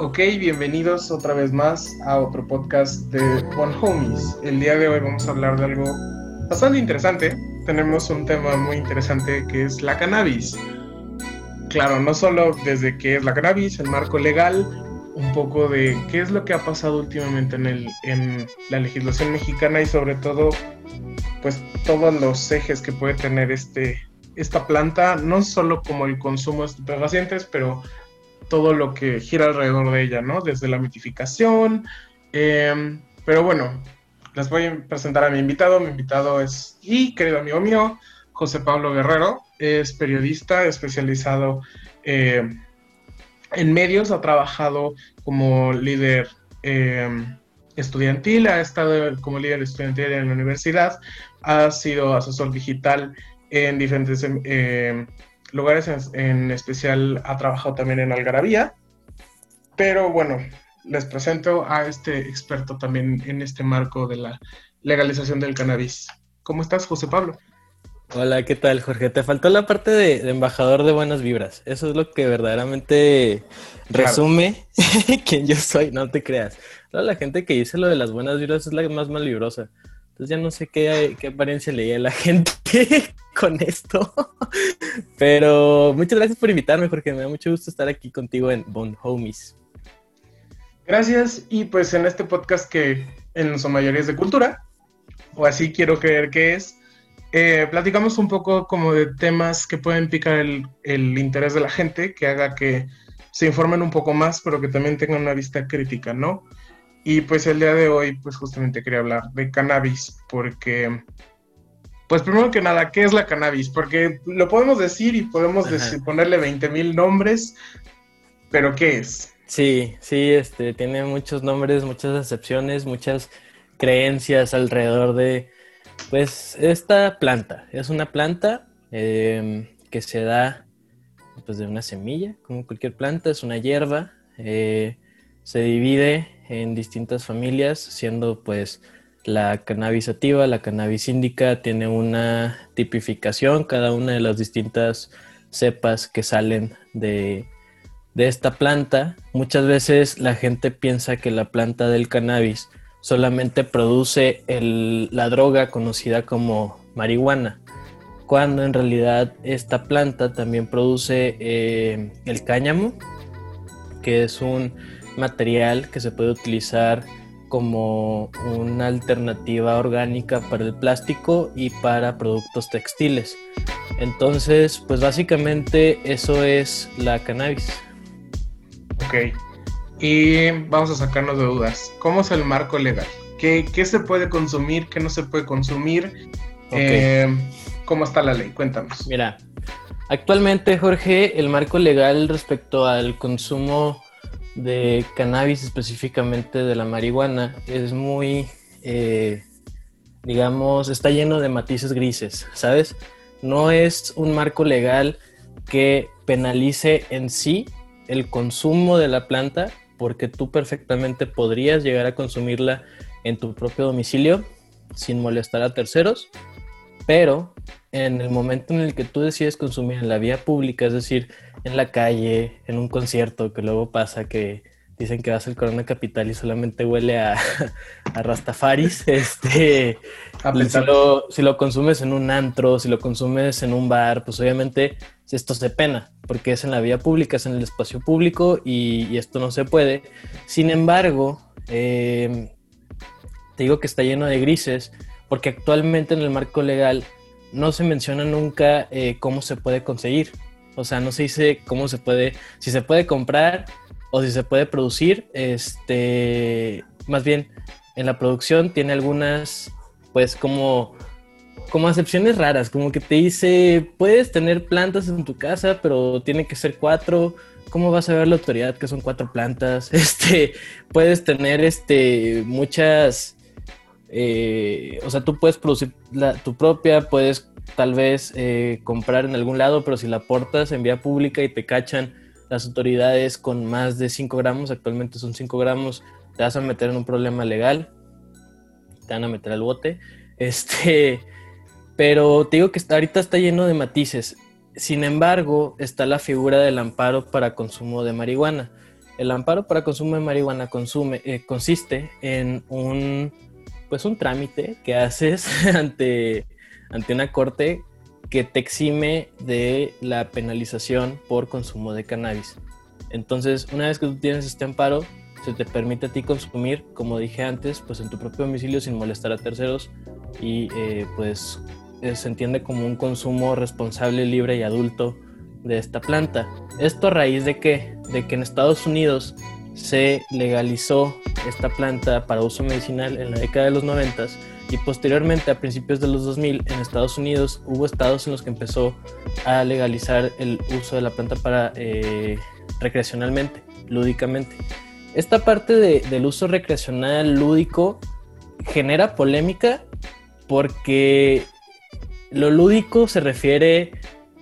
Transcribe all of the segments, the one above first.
Ok, bienvenidos otra vez más a otro podcast de One Homies. El día de hoy vamos a hablar de algo bastante interesante. Tenemos un tema muy interesante que es la cannabis. Claro, no solo desde qué es la cannabis, el marco legal, un poco de qué es lo que ha pasado últimamente en, el, en la legislación mexicana y sobre todo, pues todos los ejes que puede tener este, esta planta, no solo como el consumo de estupefacientes, pero todo lo que gira alrededor de ella, ¿no? Desde la mitificación. Em, pero bueno, les voy a presentar a mi invitado. Mi invitado es, y querido amigo mío, José Pablo Guerrero. Es periodista especializado eh, en medios, ha trabajado como líder em, estudiantil, ha estado como líder estudiantil en la universidad, ha sido asesor digital en diferentes em, lugares, en, especial ha trabajado también en Algarabía. Pero bueno, les presento a este experto también en este marco de la legalización del cannabis. ¿Cómo estás, José Pablo? Hola, ¿qué tal, Jorge? Te faltó la parte de, embajador de buenas vibras. Eso es lo que verdaderamente resume quién yo soy, no te creas. la gente que dice lo de las buenas vibras es la más malvibrosa. Entonces ya no sé qué, qué apariencia leía la gente con esto. Pero muchas gracias por invitarme, porque me da mucho gusto estar aquí contigo en Bond Homies. Gracias. Y pues en este podcast que en su mayoría es de cultura, o así quiero creer que es, eh, platicamos un poco como de temas que pueden picar el interés de la gente, que haga que se informen un poco más, pero que también tengan una vista crítica, ¿no? Y pues el día de hoy, pues justamente quería hablar de cannabis, porque, pues primero que nada, ¿qué es la cannabis? Porque lo podemos decir y podemos decir, ponerle 20 mil nombres, pero ¿qué es? Sí, sí, este, tiene muchos nombres, muchas excepciones, muchas creencias alrededor de, pues, esta planta. Es una planta em, que se da, pues, de una semilla, como cualquier planta, es una hierba, eh, se divide en distintas familias, siendo pues la cannabis sativa, la cannabis índica, tiene una tipificación, cada una de las distintas cepas que salen de, esta planta. Muchas veces la gente piensa que la planta del cannabis solamente produce la droga conocida como marihuana, cuando en realidad esta planta también produce eh, el cáñamo, que es un material que se puede utilizar como una alternativa orgánica para el plástico y para productos textiles. Entonces, pues básicamente eso es la cannabis. Ok. Y vamos a sacarnos de dudas. ¿Cómo es el marco legal? ¿Qué, se puede consumir? ¿Qué no se puede consumir? Eh, ¿Cómo está la ley? Cuéntanos. Mira, actualmente, Jorge, el marco legal respecto al consumo de cannabis, específicamente de la marihuana, es muy, eh, digamos, está lleno de matices grises, ¿sabes? No es un marco legal que penalice en sí el consumo de la planta, porque tú perfectamente podrías llegar a consumirla en tu propio domicilio sin molestar a terceros, pero en el momento en el que tú decides consumir en la vía pública, es decir, en la calle, en un concierto, que luego pasa que dicen que vas al Corona Capital y solamente huele a, a Rastafaris, este, si lo, si lo, consumes en un antro, si lo consumes en un bar, pues obviamente esto se pena, porque es en la vía pública, es en el espacio público y, esto no se puede. Sin embargo, em, te digo que está lleno de grises, porque actualmente en el marco legal no se menciona nunca eh, cómo se puede conseguir. O sea, no se dice cómo se puede, si se puede comprar o si se puede producir. Este, más bien, en la producción tiene algunas, pues como, como acepciones raras, como que te dice, puedes tener plantas en tu casa, pero tiene que ser cuatro. ¿Cómo vas a ver la autoridad que son cuatro plantas? Este, puedes tener este, muchas, eh, o sea, tú puedes producir la, tu propia, puedes tal vez eh, comprar en algún lado, pero si la portas en vía pública y te cachan las autoridades con más de 5 gramos, actualmente son 5 gramos, te vas a meter en un problema legal, te van a meter al bote. Este, pero te digo que ahorita está lleno de matices. Sin embargo, está la figura del amparo para consumo de marihuana. El amparo para consumo de marihuana consume, eh, consiste en un, pues un trámite que haces ante, ante una corte que te exime de la penalización por consumo de cannabis. Entonces, una vez que tú tienes este amparo, se te permite a ti consumir, como dije antes, pues en tu propio domicilio sin molestar a terceros y eh, pues eh, se entiende como un consumo responsable, libre y adulto de esta planta. Esto a raíz de que, de que en Estados Unidos se legalizó esta planta para uso medicinal en la década de los 90 y posteriormente a principios de los 2000 en Estados Unidos hubo estados en los que empezó a legalizar el uso de la planta para eh, recreacionalmente, lúdicamente. Esta parte del uso recreacional lúdico genera polémica porque lo lúdico se refiere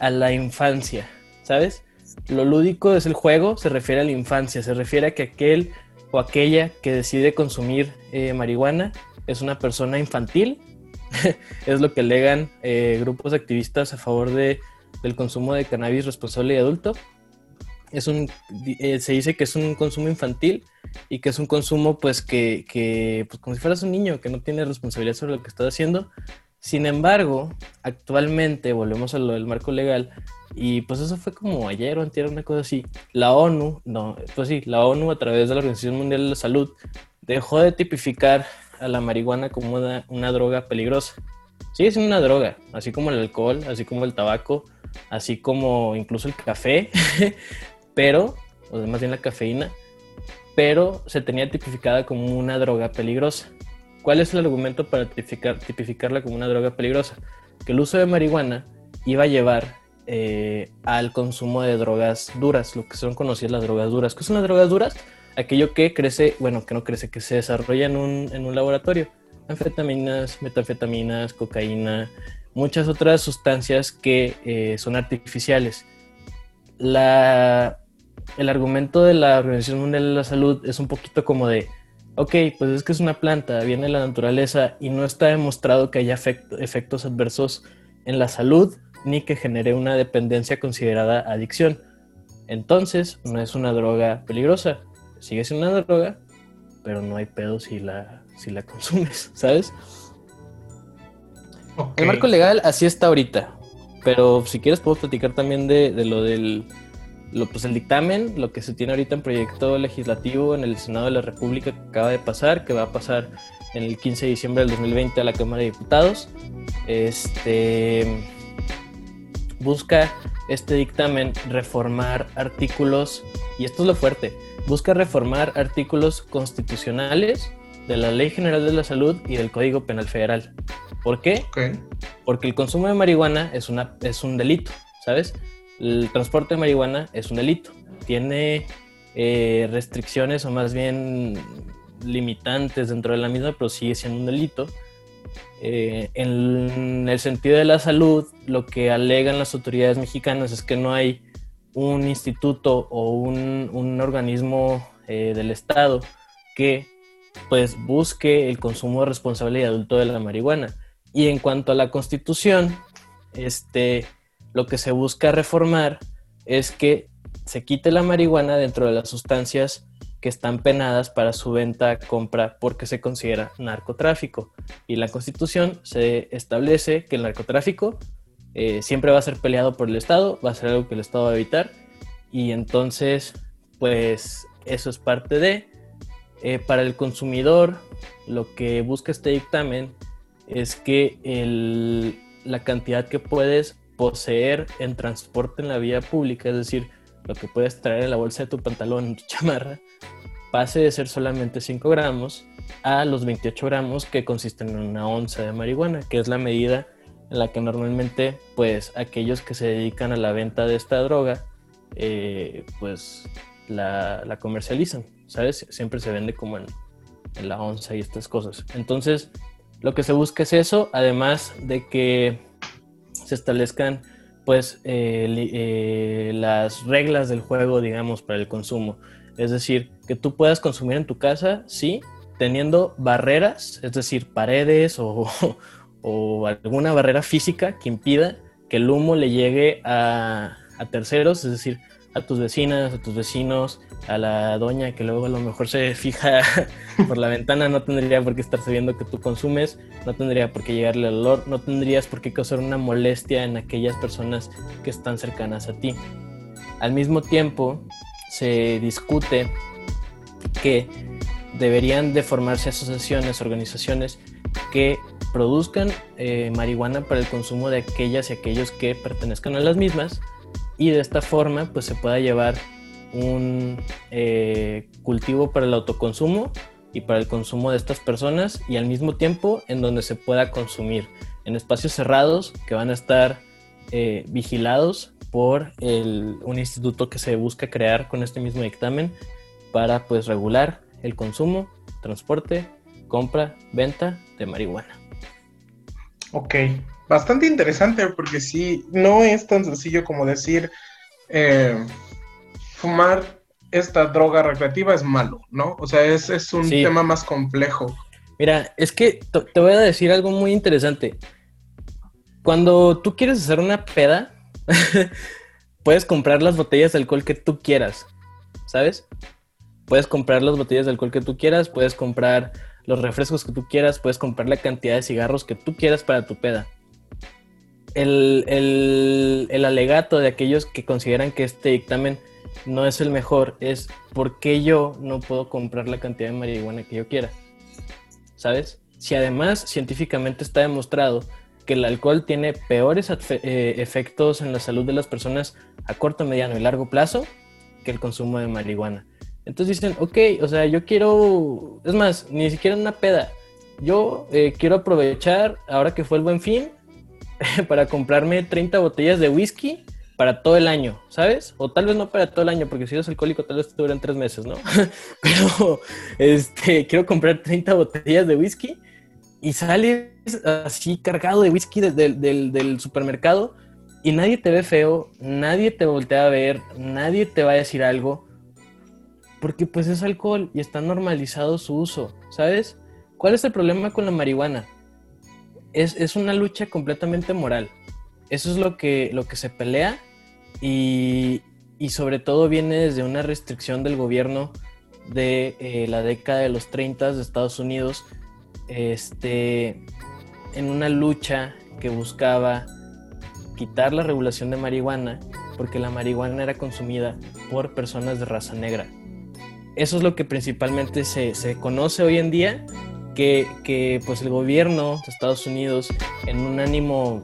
a la infancia, ¿sabes? Lo lúdico es el juego, se refiere a la infancia, se refiere a que aquel o aquella que decide consumir eh, marihuana es una persona infantil, es lo que alegan eh, grupos activistas a favor de, del consumo de cannabis responsable y adulto. Es un, eh, se dice que es un consumo infantil y que es un consumo pues que, que pues, como si fueras un niño que no tiene responsabilidad sobre lo que está haciendo. Sin embargo, actualmente, volvemos a lo del marco legal, y pues eso fue como ayer o antier, una cosa así, la ONU, no, pues sí, la ONU a través de la Organización Mundial de la Salud dejó de tipificar a la marihuana como una, droga peligrosa. Sigue siendo una droga, así como el alcohol, así como el tabaco, así como incluso el café, pero, o más bien la cafeína, pero se tenía tipificada como una droga peligrosa. ¿Cuál es el argumento para tipificarla como una droga peligrosa? Que el uso de marihuana iba a llevar eh, al consumo de drogas duras, lo que son conocidas las drogas duras. ¿Qué son las drogas duras? Aquello que crece, bueno, que no crece, que se desarrolla en un, laboratorio. Anfetaminas, metanfetaminas, cocaína, muchas otras sustancias que eh, son artificiales. La, el argumento de la Organización Mundial de la Salud es un poquito como de, ok, pues es que es una planta, viene de la naturaleza y no está demostrado que haya efectos adversos en la salud ni que genere una dependencia considerada adicción. Entonces, no es una droga peligrosa. Sigue siendo una droga, pero no hay pedo si la, si la consumes, ¿sabes? El marco legal así está ahorita. Pero si quieres, puedo platicar también de lo del lo, pues el dictamen, lo que se tiene ahorita en proyecto legislativo en el Senado de la República que acaba de pasar, que va a pasar en el 15 de diciembre del 2020 a la Cámara de Diputados, este, busca este dictamen reformar artículos, y esto es lo fuerte, busca reformar artículos constitucionales de la Ley General de la Salud y del Código Penal Federal. ¿Por qué? Porque el consumo de marihuana es, una, es un delito, ¿sabes? el transporte de marihuana es un delito. Tiene eh, restricciones o más bien limitantes dentro de la misma, pero sigue siendo un delito. Eh, en el sentido de la salud, lo que alegan las autoridades mexicanas es que no hay un instituto o un, organismo eh, del Estado que pues busque el consumo responsable y adulto de la marihuana. Y en cuanto a la constitución, este, lo que se busca reformar es que se quite la marihuana dentro de las sustancias que están penadas para su venta, compra, porque se considera narcotráfico. Y la constitución se establece que el narcotráfico eh, siempre va a ser peleado por el Estado, va a ser algo que el Estado va a evitar. Y entonces, pues eso es parte de... Eh, para el consumidor, lo que busca este dictamen es que la cantidad que puedes poseer en transporte en la vía pública, es decir, lo que puedes traer en la bolsa de tu pantalón, en tu chamarra, pase de ser solamente 5 gramos a los 28 gramos que consisten en una onza de marihuana, que es la medida en la que normalmente pues aquellos que se dedican a la venta de esta droga eh, pues la, comercializan, ¿sabes? Siempre se vende como en, en la onza y estas cosas. Entonces, lo que se busca es eso, además de que se establezcan pues eh, eh, las reglas del juego, digamos, para el consumo. Es decir, que tú puedas consumir en tu casa, sí, teniendo barreras, es decir, paredes o, alguna barrera física que impida que el humo le llegue a, terceros, es decir, a tus vecinas, a tus vecinos, a la doña que luego a lo mejor se fija por la ventana, no tendría por qué estar sabiendo que tú consumes, no tendría por qué llegarle el olor, no tendrías por qué causar una molestia en aquellas personas que están cercanas a ti. Al mismo tiempo, se discute que deberían de formarse asociaciones, organizaciones que produzcan eh, marihuana para el consumo de aquellas y aquellos que pertenezcan a las mismas y de esta forma pues se pueda llevar un eh, cultivo para el autoconsumo y para el consumo de estas personas y al mismo tiempo en donde se pueda consumir en espacios cerrados que van a estar eh, vigilados por un instituto que se busca crear con este mismo dictamen para pues regular el consumo, transporte, compra, venta de marihuana. Ok, bastante interesante porque sí, no es tan sencillo como decir eh, fumar esta droga recreativa es malo, ¿no? O sea, es, un tema más complejo. Mira, es que te voy a decir algo muy interesante. Cuando tú quieres hacer una peda, puedes comprar las botellas de alcohol que tú quieras, ¿sabes? Puedes comprar las botellas de alcohol que tú quieras, puedes comprar los refrescos que tú quieras, puedes comprar la cantidad de cigarros que tú quieras para tu peda el, alegato de aquellos que consideran que este dictamen no es el mejor es por qué yo no puedo comprar la cantidad de marihuana que yo quiera. ¿Sabes? Si además científicamente está demostrado que el alcohol tiene peores eh, efectos en la salud de las personas a corto, mediano y largo plazo que el consumo de marihuana. Entonces dicen, ok, o sea, yo quiero, es más, ni siquiera una peda. Yo eh, quiero aprovechar, ahora que fue el buen fin, para comprarme 30 botellas de whisky para todo el año, ¿sabes? O tal vez no para todo el año, porque si eres alcohólico tal vez te duran tres meses, ¿no? Pero este, quiero comprar 30 botellas de whisky y sales así cargado de whisky del supermercado y nadie te ve feo, nadie te voltea a ver, nadie te va a decir algo, porque pues es alcohol y está normalizado su uso, ¿sabes? ¿Cuál es el problema con la marihuana? es, una lucha completamente moral. Eso es lo que, lo que se pelea y, sobre todo viene desde una restricción del gobierno de eh, la década de los 30 de Estados Unidos, este, en una lucha que buscaba quitar la regulación de marihuana porque la marihuana era consumida por personas de raza negra. Eso es lo que principalmente se, se conoce hoy en día que, pues el gobierno de Estados Unidos, en un ánimo,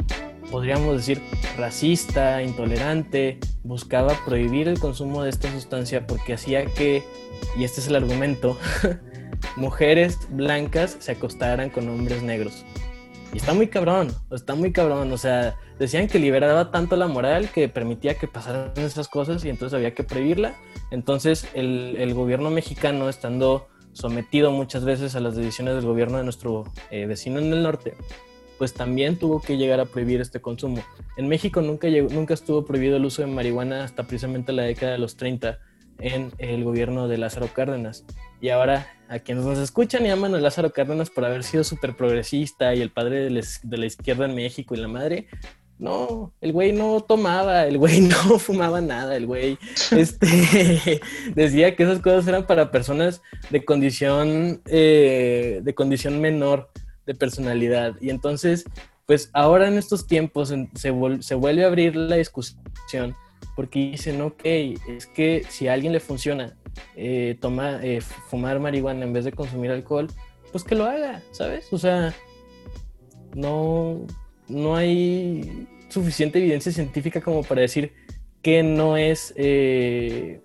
podríamos decir, racista, intolerante, buscaba prohibir el consumo de esta sustancia porque hacía que, y este es el argumento, mujeres blancas se acostaran con hombres negros. Y está muy cabrón, está muy cabrón. O sea, decían que liberaba tanto la moral que permitía que pasaran esas cosas y entonces había que prohibirla. Entonces el, gobierno mexicano, estando sometido muchas veces a las decisiones del gobierno de nuestro eh, vecino en el norte, pues también tuvo que llegar a prohibir este consumo. En México nunca, nunca estuvo prohibido el uso de marihuana hasta precisamente la década de los 30 en el gobierno de Lázaro Cárdenas. Y ahora a quienes nos escuchan y aman a Lázaro Cárdenas por haber sido súper progresista y el padre de la izquierda en México y la madre, no, el güey no tomaba, el güey no fumaba nada, el güey este, decía que esas cosas eran para personas de condición, eh, de condición menor de personalidad. Y entonces, pues ahora en estos tiempos se, se vuelve a abrir la discusión porque dicen, ok, es que si a alguien le funciona eh, toma, eh, fumar marihuana en vez de consumir alcohol, pues que lo haga, ¿sabes? O sea, no, no hay suficiente evidencia científica como para decir que no es, eh,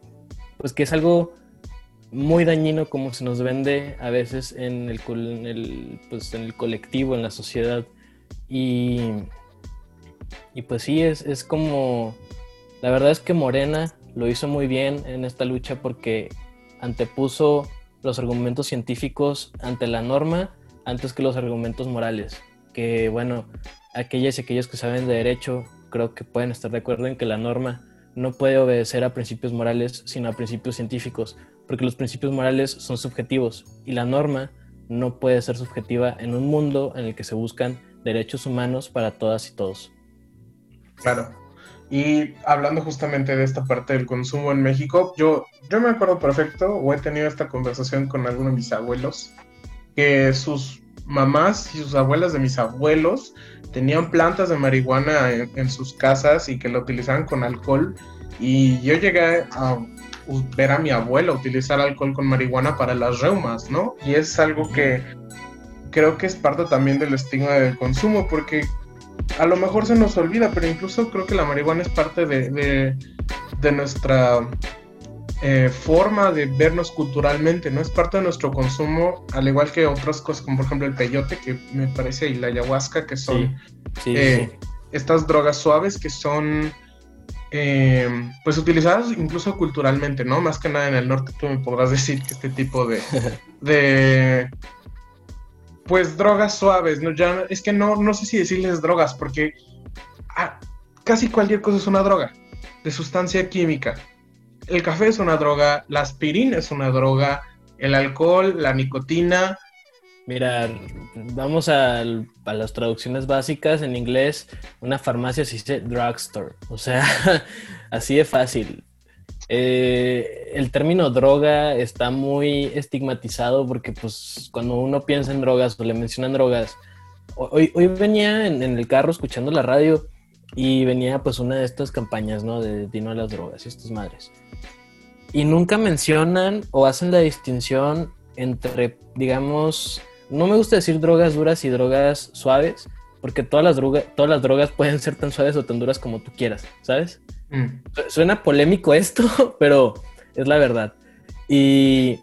pues que es algo muy dañino como se nos vende a veces en el, pues en el colectivo, en la sociedad. Y, y pues sí, es, es como, la verdad es que Morena lo hizo muy bien en esta lucha porque antepuso los argumentos científicos ante la norma antes que los argumentos morales. Que bueno, aquellas y aquellos que saben de derecho creo que pueden estar de acuerdo en que la norma no puede obedecer a principios morales, sino a principios científicos, porque los principios morales son subjetivos y la norma no puede ser subjetiva en un mundo en el que se buscan derechos humanos para todas y todos. Claro. Y hablando justamente de esta parte del consumo en México, yo, yo me acuerdo perfecto, o he tenido esta conversación con algunos de mis abuelos, que sus mamás y sus abuelas de mis abuelos tenían plantas de marihuana en, sus casas y que la utilizaban con alcohol. Y yo llegué a ver a mi abuela utilizar alcohol con marihuana para las reumas, ¿no? Y es algo que creo que es parte también del estigma del consumo, porque a lo mejor se nos olvida, pero incluso creo que la marihuana es parte de, de, nuestra eh, forma de vernos culturalmente, ¿no? Es parte de nuestro consumo, al igual que otras cosas, como por ejemplo el peyote, que me parece, y la ayahuasca, que son eh, estas drogas suaves que son, eh, pues, utilizadas incluso culturalmente, ¿no? Más que nada en el norte, tú me podrás decir que este tipo de, de pues drogas suaves, ¿no? Ya, es que no, no sé si decirles drogas, porque ah, casi cualquier cosa es una droga, de sustancia química. El café es una droga, la aspirina es una droga, el alcohol, la nicotina. Mira, vamos a, las traducciones básicas en inglés. Una farmacia se dice drugstore, o sea, así de fácil. Eh, el término droga está muy estigmatizado porque pues cuando uno piensa en drogas o le mencionan drogas, hoy, hoy venía en, el carro escuchando la radio y venía pues una de estas campañas, ¿no? De Dino a las drogas y estas madres. Y nunca mencionan o hacen la distinción entre, digamos, no me gusta decir drogas duras y drogas suaves, porque todas las, drogas, todas las drogas pueden ser tan suaves o tan duras como tú quieras, ¿sabes? Mm. Suena polémico esto, pero es la verdad. Y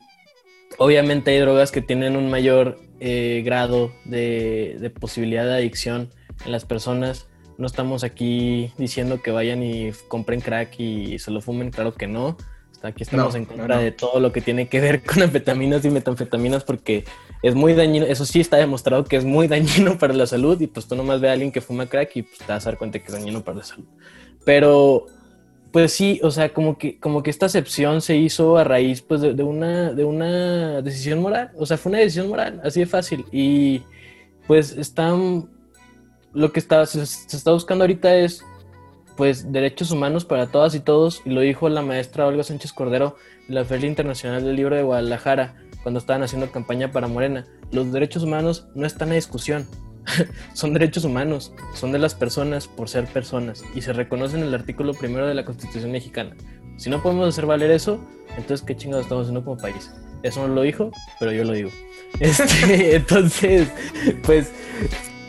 obviamente hay drogas que tienen un mayor eh, grado de, posibilidad de adicción en las personas. No estamos aquí diciendo que vayan y compren crack y se lo fumen, claro que no. Aquí estamos en contra de todo lo que tiene que ver con anfetaminas y metanfetaminas porque es muy dañino. Eso sí está demostrado que es muy dañino para la salud y pues tú nomás ve a alguien que fuma crack y pues, te vas a dar cuenta que es dañino para la salud. Pero, pues sí, o sea, como que, como que esta acepción se hizo a raíz pues, de, una, de una decisión moral. O sea, fue una decisión moral, así de fácil. Y pues están. Lo que está, se, está buscando ahorita es pues derechos humanos para todas y todos, y lo dijo la maestra Olga Sánchez Cordero en la Feria Internacional del Libro de Guadalajara, cuando estaban haciendo campaña para Morena. Los derechos humanos no están en discusión, son derechos humanos, son de las personas por ser personas y se reconocen en el artículo primero de la Constitución mexicana. Si no podemos hacer valer eso, entonces qué chingados estamos haciendo como país. Eso no lo dijo, pero yo lo digo. Este, entonces, pues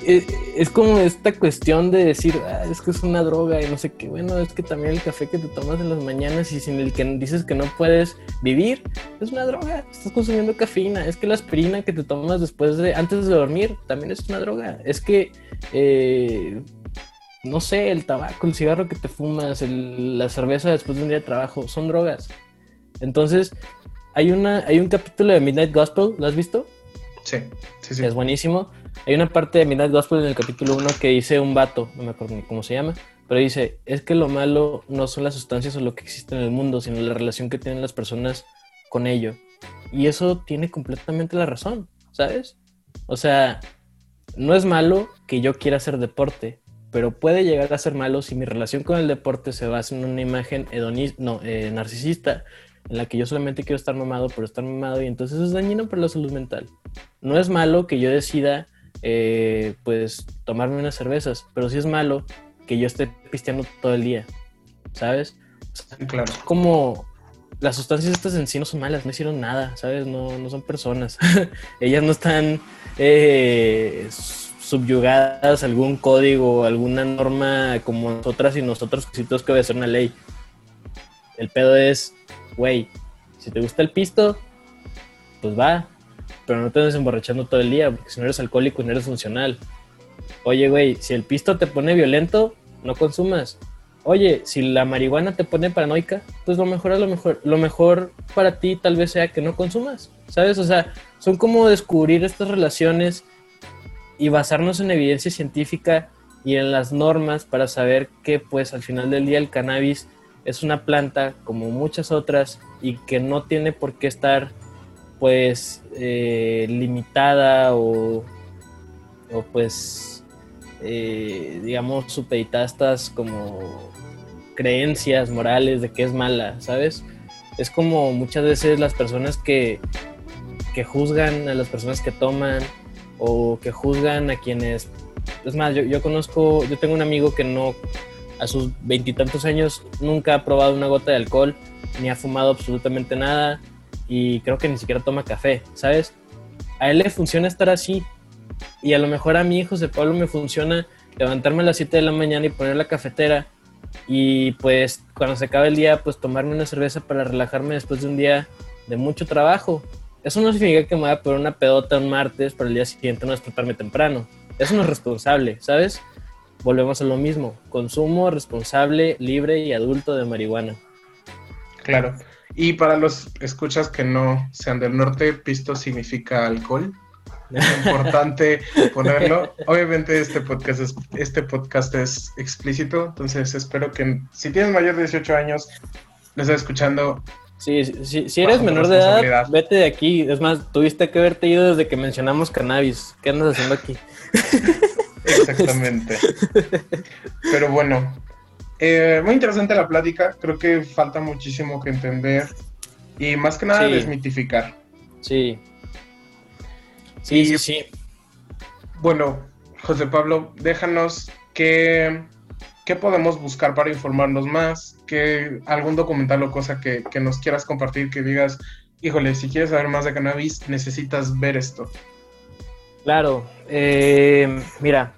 es, como esta cuestión de decir, ah, es que es una droga y no sé qué. Bueno, es que también el café que te tomas en las mañanas y sin el que dices que no puedes vivir, es una droga. Estás consumiendo cafeína. Es que la aspirina que te tomas después de, antes de dormir, también es una droga. Es que, eh, no sé, el tabaco, el cigarro que te fumas, la cerveza después de un día de trabajo, son drogas. Entonces, hay, una, hay un capítulo de Midnight Gospel, ¿lo has visto? Sí, sí, sí. Es buenísimo hay una parte de Midnight Gospel en el capítulo 1 que dice un vato, no me acuerdo ni cómo se llama, pero dice, es que lo malo no son las sustancias o lo que existe en el mundo, sino la relación que tienen las personas con ello. Y eso tiene completamente la razón, ¿sabes? O sea, no es malo que yo quiera hacer deporte, pero puede llegar a ser malo si mi relación con el deporte se basa en una imagen hedonista, no, eh, narcisista, en la que yo solamente quiero estar mamado por estar mamado y entonces es dañino para la salud mental. No es malo que yo decida eh, pues tomarme unas cervezas, pero si es malo que yo esté pisteando todo el día, ¿sabes? claro. Como las sustancias estas en sí no son malas, no hicieron nada, ¿sabes? No, no son personas. Ellas no están eh, subyugadas a algún código, alguna norma como nosotras y nosotros que sí tenemos que obedecer una ley. El pedo es, güey, si te gusta el pisto, pues va, pero no te andes emborrachando todo el día, porque si no eres alcohólico y no eres funcional. Oye, güey, si el pisto te pone violento, no consumas. Oye, si la marihuana te pone paranoica, pues lo mejor a lo mejor, lo mejor para ti tal vez sea que no consumas, ¿sabes? O sea, son como descubrir estas relaciones y basarnos en evidencia científica y en las normas para saber que pues al final del día el cannabis es una planta como muchas otras y que no tiene por qué estar pues eh, limitada o, o pues eh, digamos supeditada a estas como creencias morales de que es mala, ¿sabes? Es como muchas veces las personas que, que juzgan a las personas que toman o que juzgan a quienes... Es más, yo, yo conozco, yo tengo un amigo que no, a sus veintitantos años, nunca ha probado una gota de alcohol, ni ha fumado absolutamente nada y creo que ni siquiera toma café, ¿sabes? A él le funciona estar así y a lo mejor a mí, José Pablo, me funciona levantarme a las 7 de la mañana y poner la cafetera y pues cuando se acabe el día, pues tomarme una cerveza para relajarme después de un día de mucho trabajo. Eso no significa que me vaya a poner una pedota un martes para el día siguiente no despertarme temprano. Eso no es responsable, ¿sabes? Volvemos a lo mismo. Consumo responsable, libre y adulto de marihuana. Claro. Y para los escuchas que no sean del norte, pisto significa alcohol. Es importante ponerlo. Obviamente este podcast es, este podcast es explícito, entonces espero que si tienes mayor de 18 años, lo estés escuchando. Sí, sí, si eres menor de edad, vete de aquí. Es más, tuviste que haberte ido desde que mencionamos cannabis. ¿Qué andas haciendo aquí? Exactamente. Pero bueno, eh, muy interesante la plática. Creo que falta muchísimo que entender y más que nada desmitificar. Sí. Sí, sí, sí. Bueno, José Pablo, déjanos qué, qué podemos buscar para informarnos más, que algún documental o cosa que, que nos quieras compartir, que digas, híjole, si quieres saber más de cannabis, necesitas ver esto. Claro, eh, mira,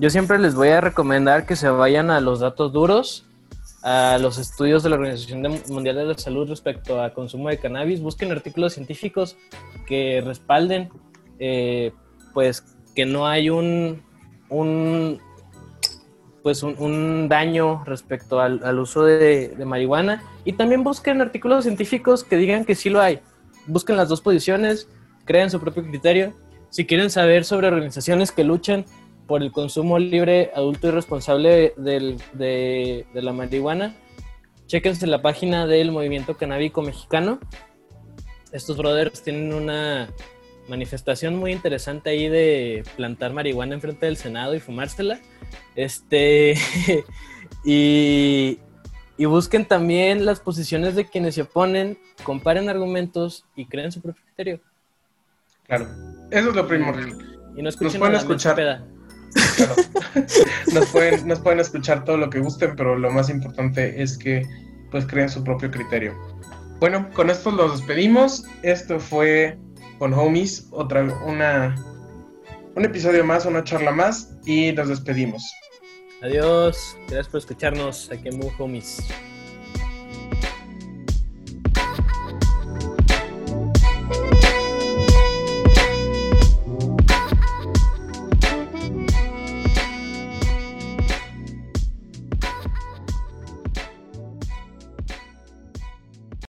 yo siempre les voy a recomendar que se vayan a los datos duros, a los estudios de la Organización Mundial de la Salud respecto a consumo de cannabis. Busquen artículos científicos que respalden, eh, pues, que no hay un, un pues un, daño respecto al, uso de, de, marihuana y también busquen artículos científicos que digan que sí lo hay. Busquen las dos posiciones, creen su propio criterio. Si quieren saber sobre organizaciones que luchan por el consumo libre, adulto y responsable de, la marihuana, chéquense la página del Movimiento Canábico Mexicano. Estos brothers tienen una manifestación muy interesante ahí de plantar marihuana enfrente del Senado y fumársela. Este, y, y busquen también las posiciones de quienes se oponen, comparen argumentos y creen su propio criterio. Claro, eso es lo primordial. Y no escuchen Nos escuchar. nos, pueden, nos pueden escuchar todo lo que gusten, pero lo más importante es que pues creen su propio criterio. Bueno, con esto los despedimos. Esto fue con Homies, otra una un episodio más, una charla más y nos despedimos. Adiós, gracias por escucharnos aquí en Homies.